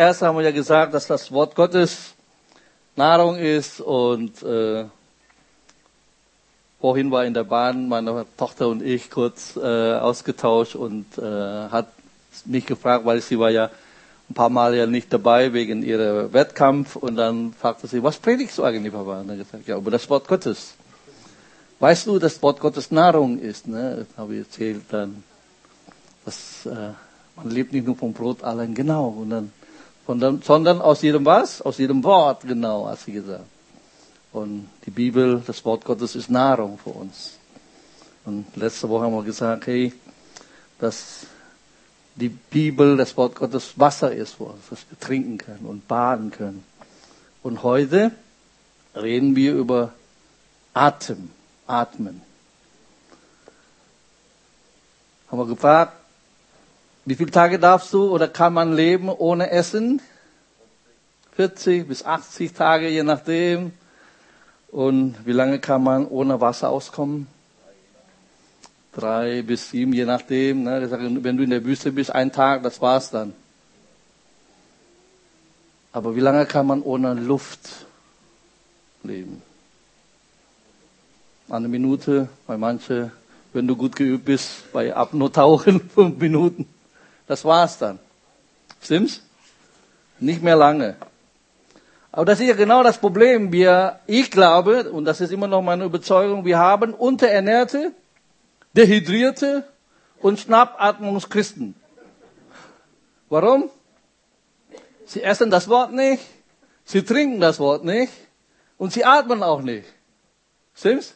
erste haben wir ja gesagt, dass das Wort Gottes Nahrung ist und äh, vorhin war in der Bahn meine Tochter und ich kurz äh, ausgetauscht und äh, hat mich gefragt, weil sie war ja ein paar Mal ja nicht dabei wegen ihrer Wettkampf und dann fragte sie, was predigst du eigentlich, Papa? Und dann gesagt, ja, über das Wort Gottes. Weißt du, dass Wort Gottes Nahrung ist? Ne? Das habe ich erzählt dann. Dass, äh, man lebt nicht nur vom Brot allein, genau. Und dann, von dem, sondern aus jedem was? Aus jedem Wort, genau, hat sie gesagt. Und die Bibel, das Wort Gottes ist Nahrung für uns. Und letzte Woche haben wir gesagt, hey, dass die Bibel, das Wort Gottes Wasser ist für uns, das wir trinken können und baden können. Und heute reden wir über Atem, Atmen. Haben wir gefragt, wie viele Tage darfst du oder kann man leben ohne Essen? 40 bis 80 Tage, je nachdem. Und wie lange kann man ohne Wasser auskommen? Drei bis sieben, je nachdem. Ne? Wenn du in der Wüste bist, ein Tag, das war's dann. Aber wie lange kann man ohne Luft leben? Eine Minute, bei manche, wenn du gut geübt bist, bei Apnotauchen fünf Minuten. Das war's dann. Stimmt's? Nicht mehr lange. Aber das ist ja genau das Problem. Wir, ich glaube, und das ist immer noch meine Überzeugung, wir haben unterernährte, dehydrierte und Schnappatmungschristen. Warum? Sie essen das Wort nicht, sie trinken das Wort nicht und sie atmen auch nicht. Stimmt's?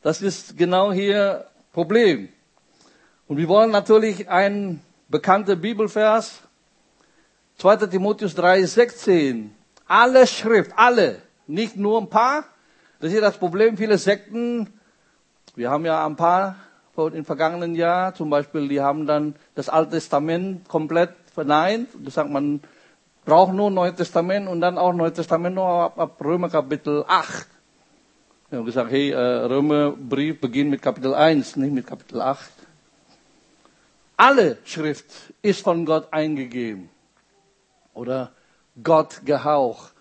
Das ist genau hier Problem. Und wir wollen natürlich einen bekannten Bibelvers 2. Timotheus 3, 16. Alle Schrift, alle, nicht nur ein paar. Das ist ja das Problem, viele Sekten. Wir haben ja ein paar im vergangenen Jahr, zum Beispiel, die haben dann das Alte Testament komplett verneint. Gesagt, man braucht nur Neues Testament und dann auch Neues Testament nur ab, ab Römer Kapitel 8. Wir haben gesagt, hey, äh, Römerbrief beginnt mit Kapitel 1, nicht mit Kapitel 8. Alle Schrift ist von Gott eingegeben oder Gott gehaucht.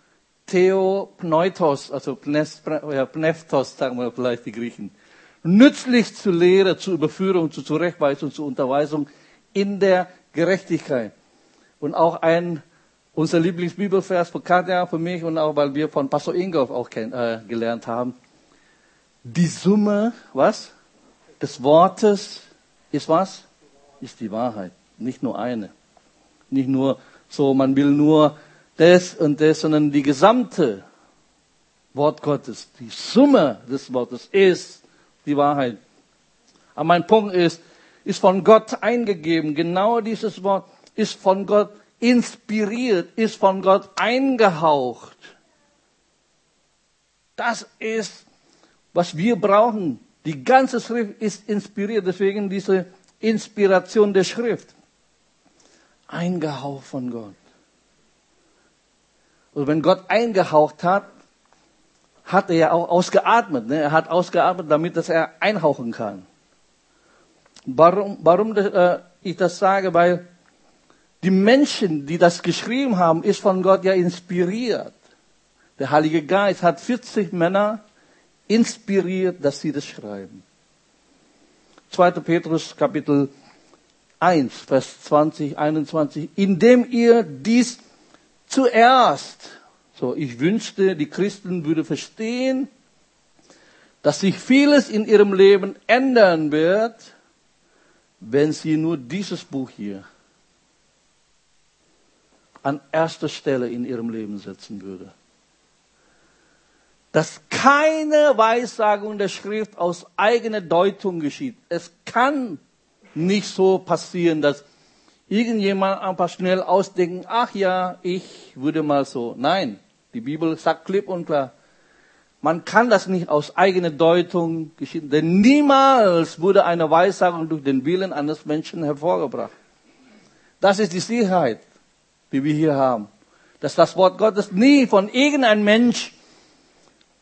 Theopneutos, also Pneftos, sagen wir vielleicht die Griechen. Nützlich zur Lehre, zur Überführung, zur Zurechtweisung, zur Unterweisung in der Gerechtigkeit. Und auch ein, unser Lieblingsbibelvers für Katja, für mich und auch, weil wir von Pastor Ingolf auch kenn, äh, gelernt haben. Die Summe, was? Des Wortes ist was? Ist die Wahrheit. Nicht nur eine. Nicht nur so, man will nur das und das, sondern die gesamte Wort Gottes, die Summe des Wortes ist die Wahrheit. Aber mein Punkt ist, ist von Gott eingegeben. Genau dieses Wort ist von Gott inspiriert, ist von Gott eingehaucht. Das ist, was wir brauchen. Die ganze Schrift ist inspiriert, deswegen diese Inspiration der Schrift eingehaucht von Gott. Und wenn Gott eingehaucht hat, hat er ja auch ausgeatmet. Ne? Er hat ausgeatmet, damit dass er einhauchen kann. Warum, warum äh, ich das sage? Weil die Menschen, die das geschrieben haben, ist von Gott ja inspiriert. Der Heilige Geist hat 40 Männer inspiriert, dass sie das schreiben. 2. Petrus Kapitel 1, Vers 20, 21, indem ihr dies zuerst, so ich wünschte, die Christen würde verstehen, dass sich vieles in ihrem Leben ändern wird, wenn sie nur dieses Buch hier an erster Stelle in ihrem Leben setzen würde. Dass keine Weissagung der Schrift aus eigener Deutung geschieht. Es kann nicht so passieren, dass irgendjemand einfach schnell ausdenken, ach ja, ich würde mal so. Nein, die Bibel sagt klipp und klar, man kann das nicht aus eigener Deutung geschehen, denn niemals wurde eine Weissagung durch den Willen eines Menschen hervorgebracht. Das ist die Sicherheit, die wir hier haben. Dass das Wort Gottes nie von irgendeinem Mensch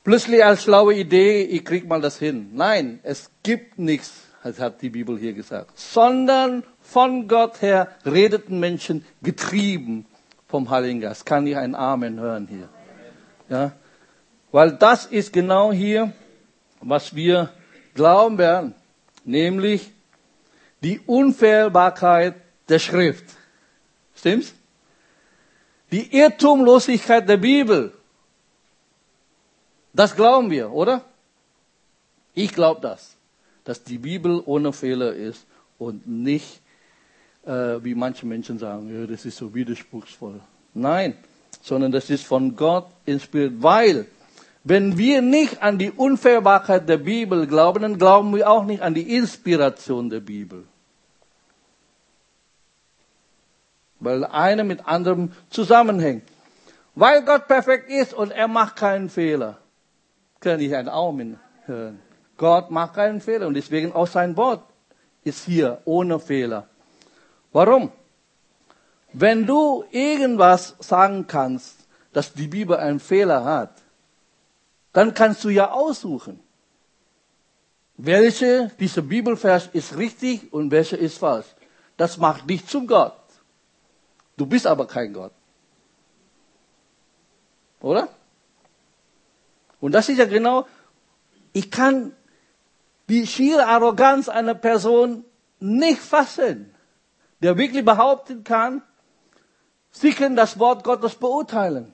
plötzlich als schlaue Idee, ich krieg mal das hin. Nein, es gibt nichts hat die Bibel hier gesagt, sondern von Gott her redeten Menschen getrieben vom Heiligen Geist. Kann ich ein Amen hören hier? Ja, weil das ist genau hier, was wir glauben werden, nämlich die Unfehlbarkeit der Schrift. Stimmt's? Die Irrtumlosigkeit der Bibel. Das glauben wir, oder? Ich glaube das, dass die Bibel ohne Fehler ist und nicht, äh, wie manche Menschen sagen, ja, das ist so widerspruchsvoll. Nein, sondern das ist von Gott inspiriert, weil wenn wir nicht an die Unfehlbarkeit der Bibel glauben, dann glauben wir auch nicht an die Inspiration der Bibel. Weil eine mit anderem zusammenhängt. Weil Gott perfekt ist und er macht keinen Fehler. Kann ich ein Aumen hören. Gott macht keinen Fehler und deswegen auch sein Wort ist hier ohne Fehler. Warum? Wenn du irgendwas sagen kannst, dass die Bibel einen Fehler hat, dann kannst du ja aussuchen, welche dieser Bibelvers ist richtig und welche ist falsch. Das macht dich zum Gott. Du bist aber kein Gott. Oder? Und das ist ja genau, ich kann die schiere Arroganz einer Person nicht fassen, der wirklich behaupten kann, sie können das Wort Gottes beurteilen.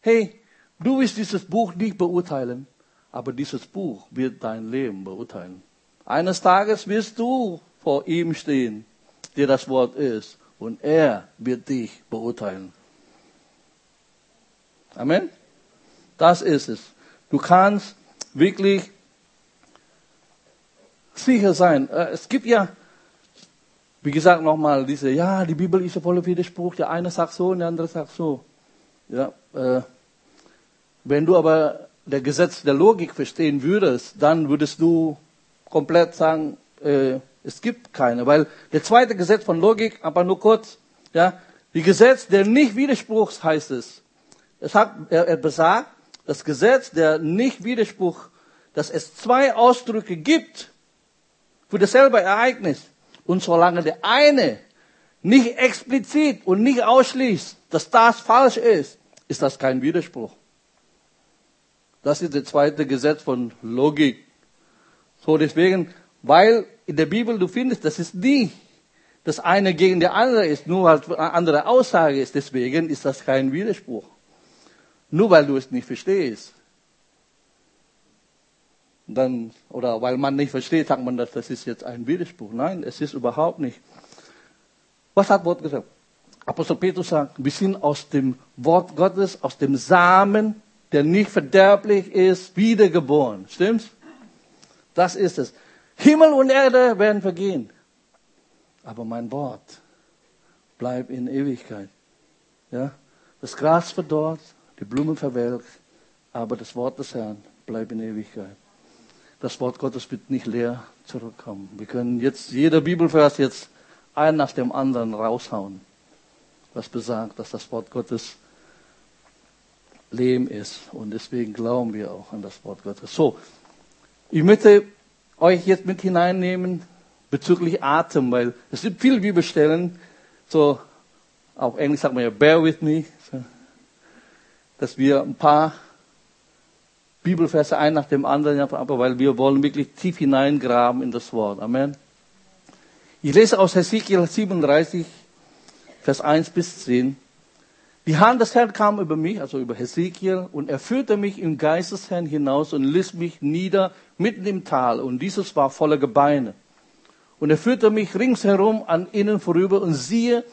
Hey, du wirst dieses Buch nicht beurteilen, aber dieses Buch wird dein Leben beurteilen. Eines Tages wirst du vor ihm stehen, der das Wort ist, und er wird dich beurteilen. Amen. Das ist es. Du kannst wirklich sicher sein. Äh, es gibt ja, wie gesagt, nochmal diese, ja, die Bibel ist ja voller Widerspruch. Der eine sagt so und der andere sagt so. Ja, äh, wenn du aber der Gesetz der Logik verstehen würdest, dann würdest du komplett sagen, äh, es gibt keine. Weil der zweite Gesetz von Logik, aber nur kurz, ja, die Gesetz der Nicht-Widerspruchs heißt es. es hat, er, er besagt, das Gesetz der Nicht-Widerspruch, dass es zwei Ausdrücke gibt, für dasselbe Ereignis. Und solange der eine nicht explizit und nicht ausschließt, dass das falsch ist, ist das kein Widerspruch. Das ist das zweite Gesetz von Logik. So deswegen, weil in der Bibel du findest, dass es nie das eine gegen der andere ist, nur es eine andere Aussage ist. Deswegen ist das kein Widerspruch. Nur weil du es nicht verstehst dann, oder weil man nicht versteht, sagt man, das ist jetzt ein Widerspruch. Nein, es ist überhaupt nicht. Was hat Wort gesagt? Apostel Petrus sagt, wir sind aus dem Wort Gottes, aus dem Samen, der nicht verderblich ist, wiedergeboren. Stimmt's? Das ist es. Himmel und Erde werden vergehen. Aber mein Wort bleibt in Ewigkeit. Ja? Das Gras verdorrt, die Blumen verwelkt, aber das Wort des Herrn bleibt in Ewigkeit das Wort Gottes wird nicht leer zurückkommen. Wir können jetzt jeder Bibelvers jetzt einen nach dem anderen raushauen, was besagt, dass das Wort Gottes Leben ist. Und deswegen glauben wir auch an das Wort Gottes. So, ich möchte euch jetzt mit hineinnehmen bezüglich Atem, weil es gibt viele Bibelstellen, so auf Englisch sagt man ja, bear with me, dass wir ein paar Bibelverse ein nach dem anderen, aber weil wir wollen wirklich tief hineingraben in das Wort. Amen. Ich lese aus Hesekiel 37, Vers 1 bis 10. Die Hand des Herrn kam über mich, also über Hesekiel, und er führte mich im Geist des Herrn hinaus und ließ mich nieder mitten im Tal, und dieses war voller Gebeine. Und er führte mich ringsherum an ihnen vorüber, und siehe,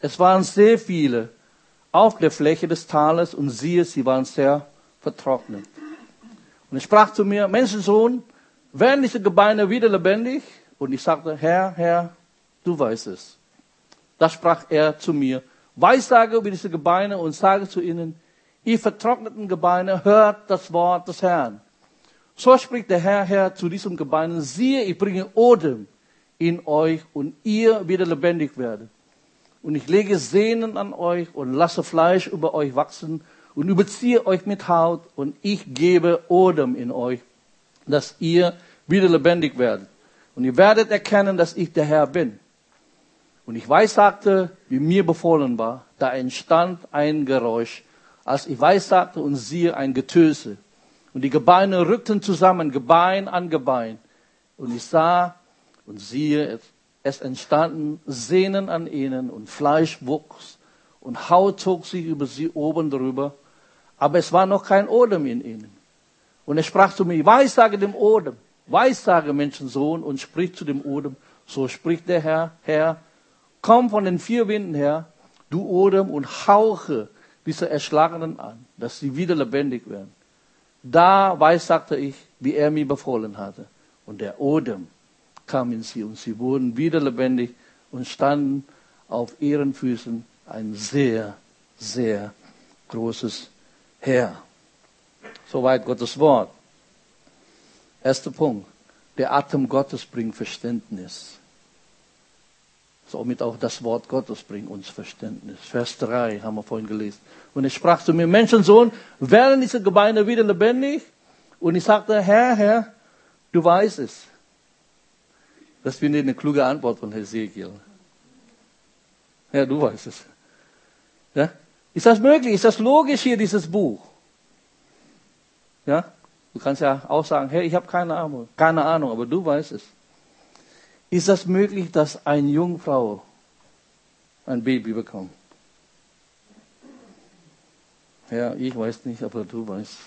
es waren sehr viele auf der Fläche des Tales, und siehe, sie waren sehr vertrocknet. Und er sprach zu mir, Menschensohn, werden diese Gebeine wieder lebendig? Und ich sagte, Herr, Herr, du weißt es. Da sprach er zu mir, Weissage über diese Gebeine und sage zu ihnen, ihr vertrockneten Gebeine, hört das Wort des Herrn. So spricht der Herr, Herr zu diesen Gebeinen, siehe, ich bringe Odem in euch und ihr wieder lebendig werdet. Und ich lege Sehnen an euch und lasse Fleisch über euch wachsen und überziehe euch mit Haut und ich gebe Odem in euch, dass ihr wieder lebendig werdet. Und ihr werdet erkennen, dass ich der Herr bin. Und ich weissagte, wie mir befohlen war, da entstand ein Geräusch, als ich weissagte und siehe ein Getöse. Und die Gebeine rückten zusammen, Gebein an Gebein. Und ich sah und siehe, es entstanden Sehnen an ihnen und Fleisch wuchs und Haut zog sich über sie oben drüber, aber es war noch kein Odem in ihnen. Und er sprach zu mir, weissage dem Odem, weissage Menschensohn und sprich zu dem Odem, so spricht der Herr, Herr, komm von den vier Winden her, du Odem, und hauche diese Erschlagenen an, dass sie wieder lebendig werden. Da weissagte ich, wie er mir befohlen hatte. Und der Odem kam in sie und sie wurden wieder lebendig und standen auf ihren Füßen ein sehr, sehr großes Heer. Soweit Gottes Wort. Erster Punkt. Der Atem Gottes bringt Verständnis. Somit auch das Wort Gottes bringt uns Verständnis. Vers 3 haben wir vorhin gelesen. Und er sprach zu mir, Menschensohn, werden diese Gebeine wieder lebendig? Und ich sagte, Herr, Herr, du weißt es. Das finde ich eine kluge Antwort von Hesekiel. Ja, du weißt es. Ja? Ist das möglich? Ist das logisch hier, dieses Buch? Ja? Du kannst ja auch sagen, hey, ich habe keine Ahnung, keine Ahnung, aber du weißt es. Ist das möglich, dass eine Jungfrau ein Baby bekommt? Ja, ich weiß nicht, aber du weißt.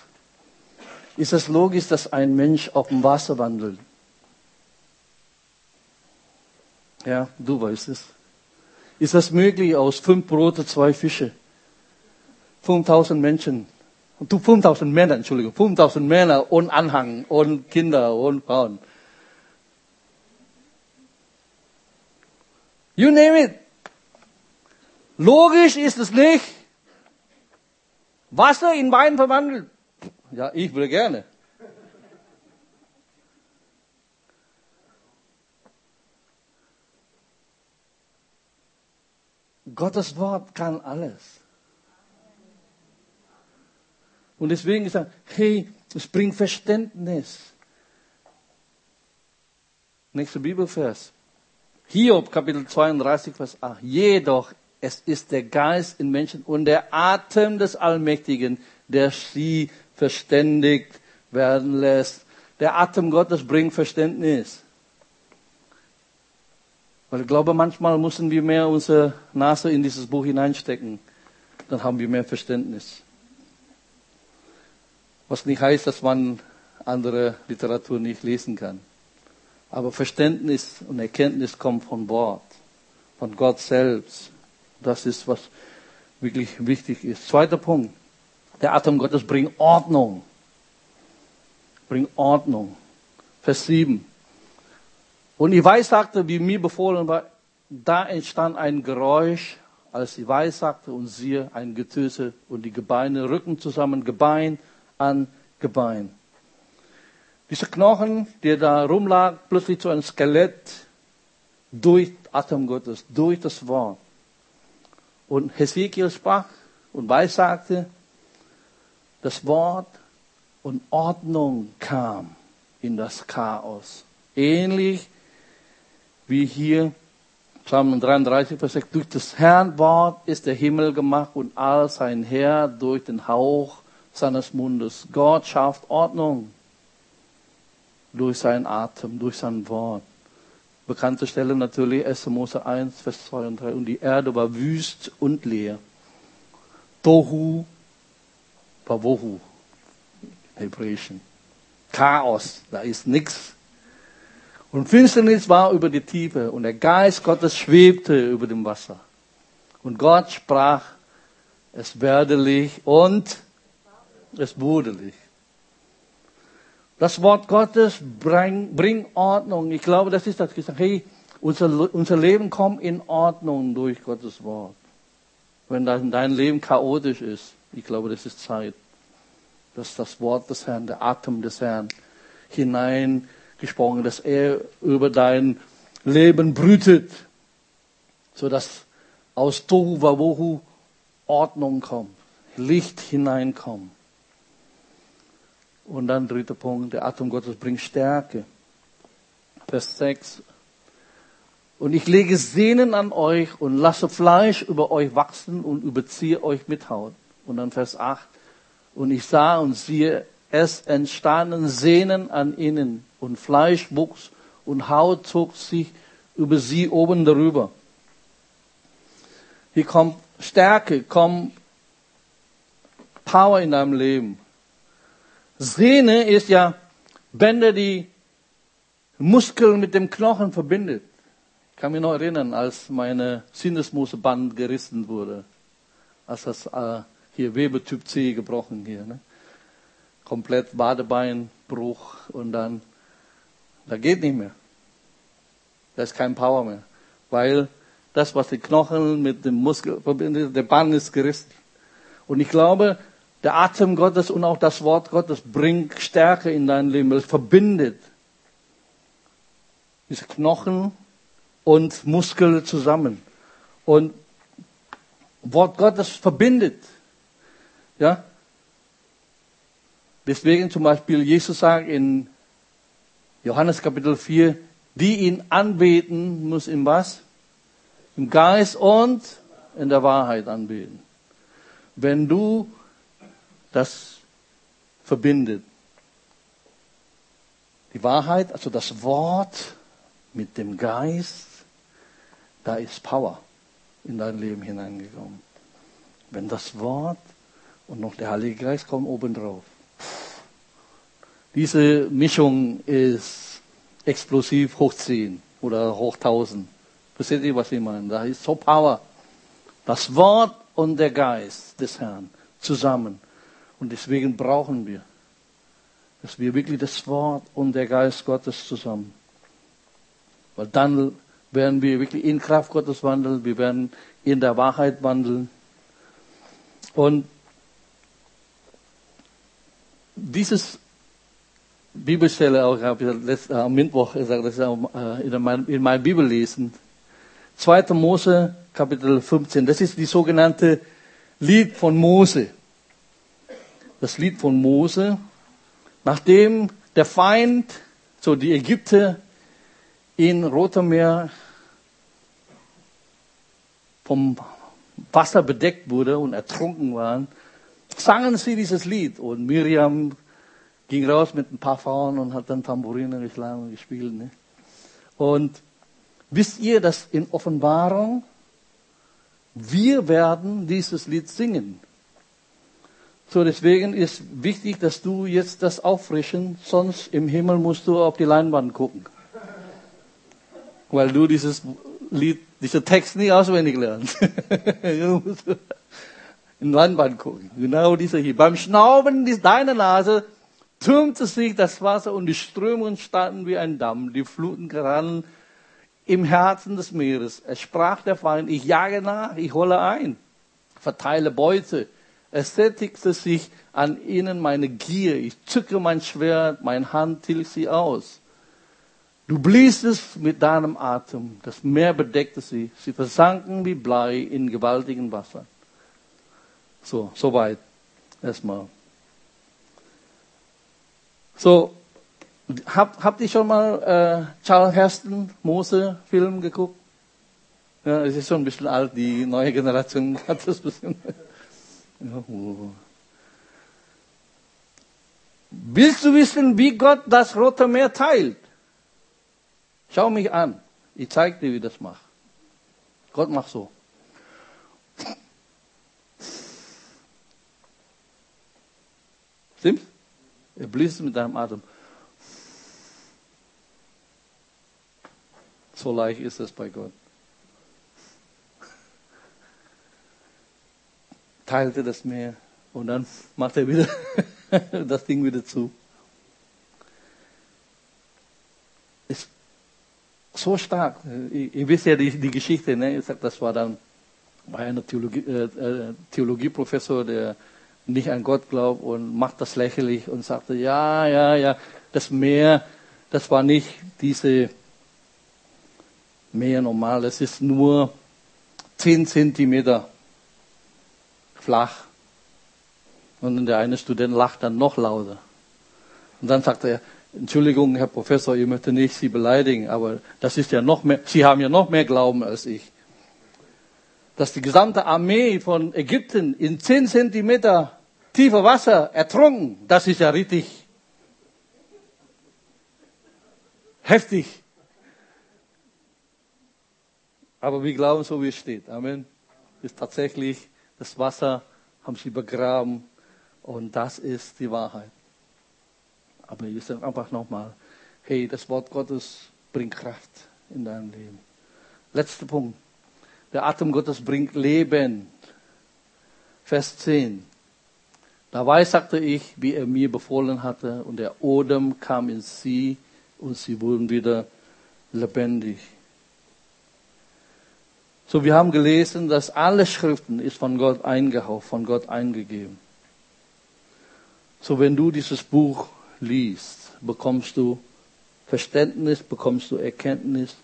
Ist es logisch, dass ein Mensch auf dem Wasser wandelt? Ja, du weißt es. Ist das möglich aus fünf Brote, zwei Fische? 5000 Menschen. Und 5000 Männer, Entschuldigung, 5000 Männer und Anhang und Kinder und Frauen. You name it. Logisch ist es nicht. Wasser in Wein verwandelt. Ja, ich würde gerne. Gottes Wort kann alles. Und deswegen gesagt, hey, es bringt Verständnis. Nächster Bibelvers. Hiob, Kapitel 32, Vers 8. Jedoch, es ist der Geist in Menschen und der Atem des Allmächtigen, der sie verständigt werden lässt. Der Atem Gottes bringt Verständnis. Weil ich glaube, manchmal müssen wir mehr unsere Nase in dieses Buch hineinstecken. Dann haben wir mehr Verständnis. Was nicht heißt, dass man andere Literatur nicht lesen kann. Aber Verständnis und Erkenntnis kommt von Wort, von Gott selbst. Das ist, was wirklich wichtig ist. Zweiter Punkt. Der Atem Gottes bringt Ordnung. Bringt Ordnung. Vers 7. Und ich weissagte, wie mir befohlen war, da entstand ein Geräusch, als ich weissagte und siehe ein Getöse und die Gebeine rücken zusammen, Gebein an Gebein. Diese Knochen, der da rumlag, plötzlich zu einem Skelett durch Atem Gottes, durch das Wort. Und Hesekiel sprach und weissagte, das Wort und Ordnung kam in das Chaos. Ähnlich wie hier Psalm 33, Vers 6, durch das Herrn Wort ist der Himmel gemacht und all sein Herr durch den Hauch seines Mundes. Gott schafft Ordnung durch seinen Atem, durch sein Wort. Bekannte Stelle natürlich 1. Mose 1, Vers 2 und 3. Und die Erde war wüst und leer. Tohu war Wohu, Hebräischen. Chaos, da ist nichts. Und Finsternis war über die Tiefe und der Geist Gottes schwebte über dem Wasser. Und Gott sprach, es werde Licht und es wurde Licht. Das Wort Gottes bringt bring Ordnung. Ich glaube, das ist das gesagt. Hey, unser, unser Leben kommt in Ordnung durch Gottes Wort. Wenn dein, dein Leben chaotisch ist, ich glaube, das ist Zeit, dass das Wort des Herrn, der Atem des Herrn hinein gesprochen, dass er über dein Leben brütet, so dass aus Tohu Wabohu Ordnung kommt, Licht hineinkommt. Und dann dritter Punkt, der Atem Gottes bringt Stärke. Vers 6. Und ich lege Sehnen an euch und lasse Fleisch über euch wachsen und überziehe euch mit Haut. Und dann Vers 8. Und ich sah und siehe, es entstanden Sehnen an ihnen und Fleisch wuchs und Haut zog sich über sie oben darüber. Hier kommt Stärke, kommt Power in deinem Leben. Sehne ist ja Bänder, die Muskeln mit dem Knochen verbindet. Ich kann mich noch erinnern, als meine Sinnesmuskelband gerissen wurde. Als das äh, hier Webetyp C gebrochen hier. Ne? Komplett Badebeinbruch und dann, da geht nicht mehr. Da ist kein Power mehr. Weil das, was die Knochen mit dem Muskel verbindet, der Band ist gerissen. Und ich glaube, der Atem Gottes und auch das Wort Gottes bringt Stärke in dein Leben. Es verbindet diese Knochen und Muskel zusammen. Und Wort Gottes verbindet. Ja? Deswegen zum Beispiel Jesus sagt in Johannes Kapitel 4, die ihn anbeten, muss in was? Im Geist und in der Wahrheit anbeten. Wenn du das verbindet. Die Wahrheit, also das Wort mit dem Geist, da ist Power in dein Leben hineingekommen. Wenn das Wort und noch der Heilige Geist kommen obendrauf. Diese Mischung ist explosiv hoch 10 oder hoch 1000. Versteht ihr, was ich meine? Da ist so Power. Das Wort und der Geist des Herrn zusammen. Und deswegen brauchen wir, dass wir wirklich das Wort und der Geist Gottes zusammen. Weil dann werden wir wirklich in Kraft Gottes wandeln, wir werden in der Wahrheit wandeln. Und dieses Bibelstelle auch, habe ich letzte, am Mittwoch gesagt, das ist auch äh, in, mein, in meinem Bibellesen. 2. Mose, Kapitel 15. Das ist die sogenannte Lied von Mose das Lied von Mose, nachdem der Feind, so die Ägypter, in Rotem Meer vom Wasser bedeckt wurde und ertrunken waren, sangen sie dieses Lied. Und Miriam ging raus mit ein paar Frauen und hat dann Tambourine geschlagen und gespielt. Ne? Und wisst ihr, dass in Offenbarung wir werden dieses Lied singen. So, deswegen ist wichtig, dass du jetzt das auffrischen, sonst im Himmel musst du auf die Leinwand gucken. Weil du dieses Lied, diesen Text nicht auswendig lernst. du musst in Leinwand gucken. Genau dieser hier. Beim Schnauben deiner Nase türmte sich das Wasser und die Strömungen standen wie ein Damm. Die Fluten rannen im Herzen des Meeres. Es sprach der Feind, ich jage nach, ich hole ein, verteile Beute es sättigte sich an ihnen meine Gier. Ich zücke mein Schwert, mein Hand tilgt sie aus. Du bliesest mit deinem Atem, das Meer bedeckte sie. Sie versanken wie Blei in gewaltigen Wasser. So, soweit. Erstmal. So, habt, habt ihr schon mal äh, Charles Heston, Mose Film geguckt? Ja, es ist schon ein bisschen alt, die neue Generation hat das ein bisschen. Willst du wissen, wie Gott das Rote Meer teilt? Schau mich an. Ich zeige dir, wie das macht. Gott macht so. Stimmt's? Er bläst mit deinem Atem. So leicht ist es bei Gott. teilte das Meer und dann macht er wieder das Ding wieder zu. Ist so stark. Ihr, wisst ja die, die Geschichte, ne? Ich sag, das war dann bei einem Theologie, äh, äh, Theologieprofessor, der nicht an Gott glaubt und macht das lächerlich und sagte, ja, ja, ja, das Meer, das war nicht diese Meer normal, das ist nur 10 Zentimeter flach. Und der eine Student lacht dann noch lauter. Und dann sagt er, Entschuldigung, Herr Professor, ich möchte nicht Sie beleidigen, aber das ist ja noch mehr, Sie haben ja noch mehr Glauben als ich. Dass die gesamte Armee von Ägypten in 10 Zentimeter tiefer Wasser ertrunken, das ist ja richtig heftig. Aber wir glauben so, wie es steht. Amen. Ist tatsächlich das Wasser haben sie begraben und das ist die Wahrheit. Aber ich sage einfach nochmal, hey, das Wort Gottes bringt Kraft in dein Leben. Letzter Punkt. Der Atem Gottes bringt Leben. Vers 10. Dabei sagte ich, wie er mir befohlen hatte, und der Odem kam in sie und sie wurden wieder lebendig. So, wir haben gelesen, dass alle Schriften ist von Gott eingehaucht, von Gott eingegeben. So, wenn du dieses Buch liest, bekommst du Verständnis, bekommst du Erkenntnis,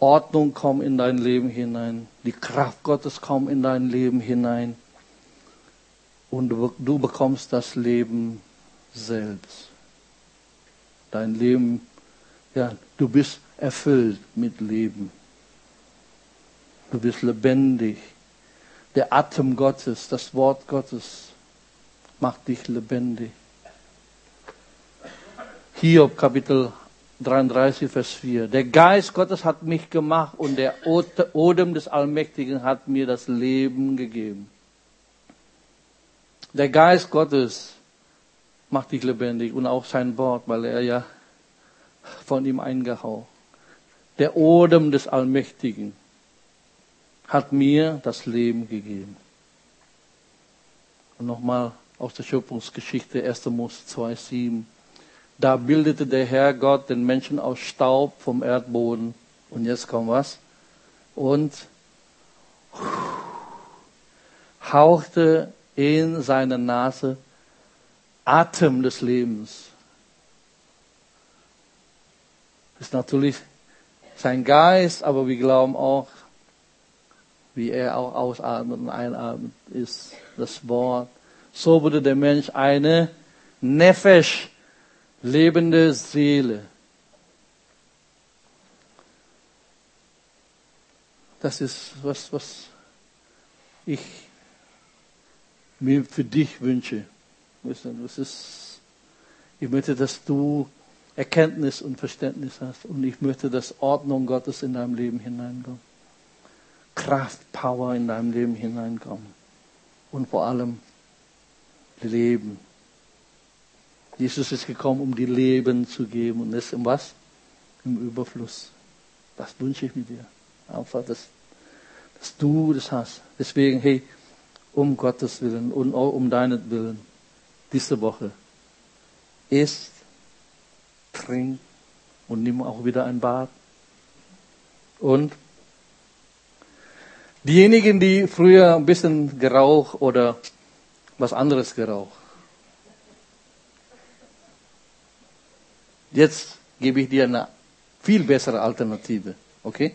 Ordnung kommt in dein Leben hinein, die Kraft Gottes kommt in dein Leben hinein und du, bekommst das Leben selbst dein Leben, ja, du bist erfüllt mit Leben. Du bist lebendig. Der Atem Gottes, das Wort Gottes macht dich lebendig. Hiob Kapitel 33, Vers 4. Der Geist Gottes hat mich gemacht und der Odem des Allmächtigen hat mir das Leben gegeben. Der Geist Gottes macht dich lebendig und auch sein Wort, weil er ja von ihm eingehaucht. Der Odem des Allmächtigen hat mir das Leben gegeben. Und nochmal aus der Schöpfungsgeschichte 1. Mose 2,7. Da bildete der Herr Gott den Menschen aus Staub vom Erdboden. Und jetzt kommt was? Und hauchte in seine Nase Atem des Lebens. Das ist natürlich sein Geist, aber wir glauben auch, wie er auch ausatmet und einatmet, ist das Wort. So wurde der Mensch eine Nefesh, lebende Seele. Das ist was, was ich mir für dich wünsche. Das ist, ich möchte, dass du Erkenntnis und Verständnis hast. Und ich möchte, dass Ordnung Gottes in deinem Leben hineinkommt. Kraft, Power in deinem Leben hineinkommt. Und vor allem Leben. Jesus ist gekommen, um dir Leben zu geben. Und das im was? Im Überfluss. Das wünsche ich mir dir. Einfach, dass, dass du das hast. Deswegen, hey, um Gottes Willen und auch um deinen Willen diese Woche. Isst, trink und nimm auch wieder ein Bad. Und diejenigen, die früher ein bisschen geraucht oder was anderes geraucht, jetzt gebe ich dir eine viel bessere Alternative. Okay?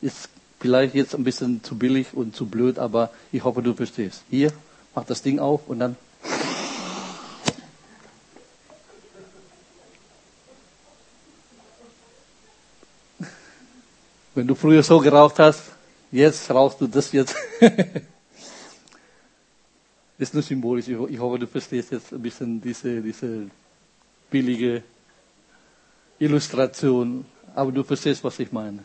Ist vielleicht jetzt ein bisschen zu billig und zu blöd, aber ich hoffe, du verstehst. Hier, mach das Ding auf und dann Wenn du früher so geraucht hast, jetzt rauchst du das jetzt. ist nur symbolisch. Ich hoffe, du verstehst jetzt ein bisschen diese, diese billige Illustration. Aber du verstehst, was ich meine.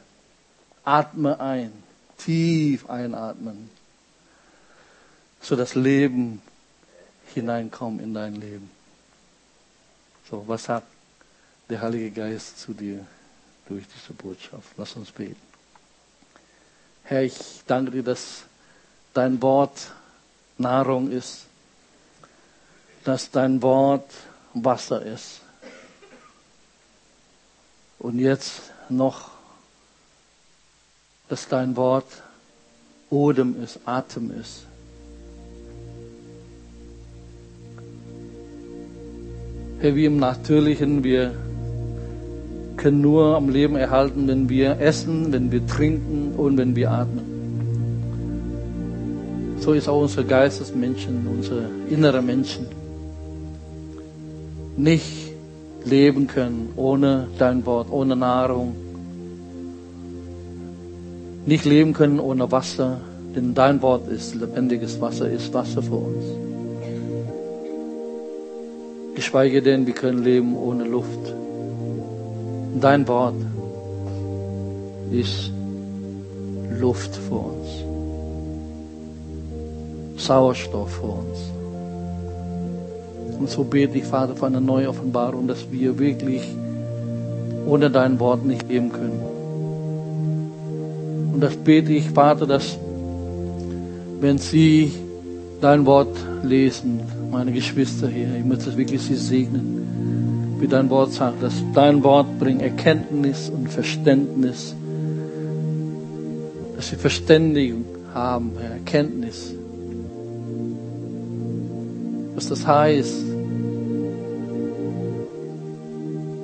Atme ein. Tief einatmen. So das Leben hineinkommt in dein Leben. So, was sagt der Heilige Geist zu dir? durch diese Botschaft. Lass uns beten. Herr, ich danke dir, dass dein Wort Nahrung ist, dass dein Wort Wasser ist. Und jetzt noch, dass dein Wort Odem ist, Atem ist. Herr, wie im Natürlichen, wir können nur am Leben erhalten, wenn wir essen, wenn wir trinken und wenn wir atmen. So ist auch unser Geistesmenschen, unsere innere Menschen. nicht leben können ohne dein Wort, ohne Nahrung. Nicht leben können ohne Wasser, denn dein Wort ist lebendiges Wasser, ist Wasser für uns. Geschweige denn, wir können leben ohne Luft. Dein Wort ist Luft für uns. Sauerstoff für uns. Und so bete ich, Vater, für eine neue Offenbarung, dass wir wirklich ohne dein Wort nicht leben können. Und das bete ich, Vater, dass wenn sie dein Wort lesen, meine Geschwister hier, ich möchte wirklich sie segnen, wie dein Wort sagt, dass dein Wort bringt Erkenntnis und Verständnis, dass sie Verständigung haben, Erkenntnis. Was das heißt,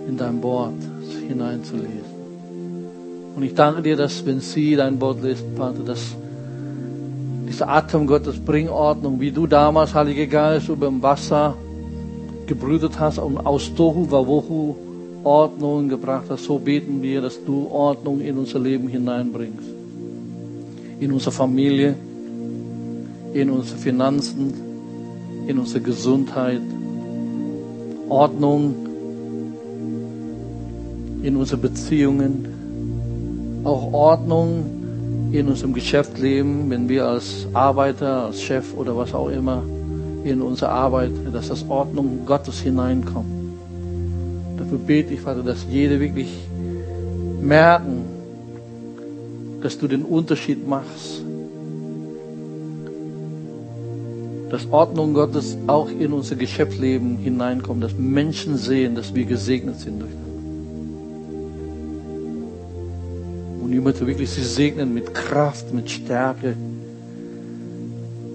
in dein Wort hineinzulesen. Und ich danke dir, dass wenn sie dein Wort lesen, Vater, dass dieser Atem Gottes bringt Ordnung, wie du damals, Heiliger Geist, über dem Wasser gebrütet hast und aus Tohu Wawohu Ordnung gebracht hast. So beten wir, dass du Ordnung in unser Leben hineinbringst. In unsere Familie, in unsere Finanzen, in unsere Gesundheit. Ordnung in unsere Beziehungen. Auch Ordnung in unserem Geschäftsleben, wenn wir als Arbeiter, als Chef oder was auch immer in unsere Arbeit, dass das Ordnung Gottes hineinkommt. Dafür bete ich, Vater, dass jeder wirklich merken, dass du den Unterschied machst. Dass Ordnung Gottes auch in unser Geschäftsleben hineinkommt, dass Menschen sehen, dass wir gesegnet sind durch das. Möchte wirklich sie segnen mit Kraft, mit Stärke.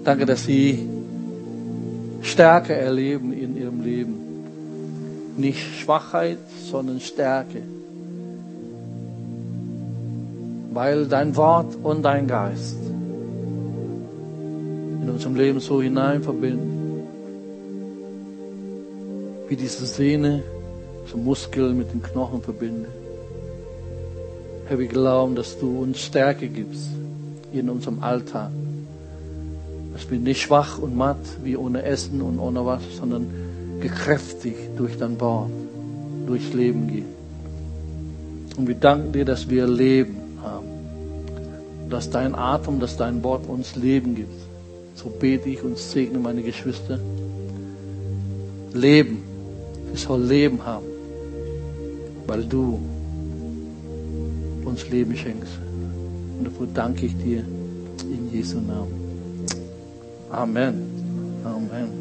Danke, dass sie Stärke erleben in ihrem Leben. Nicht Schwachheit, sondern Stärke. Weil dein Wort und dein Geist in unserem Leben so hinein verbinden. Wie diese Sehne zum Muskel mit den Knochen verbindet. Herr, wir glauben, dass du uns Stärke gibst in unserem Alltag. Dass wir nicht schwach und matt wie ohne Essen und ohne was, sondern gekräftigt durch dein Wort, durchs Leben gehen. Und wir danken dir, dass wir Leben haben. Dass dein Atem, dass dein Wort uns Leben gibt. So bete ich und segne meine Geschwister. Leben. Wir sollen Leben haben. Weil du uns Leben schenkst. Und dafür danke ich dir in Jesu Namen. Amen. Amen.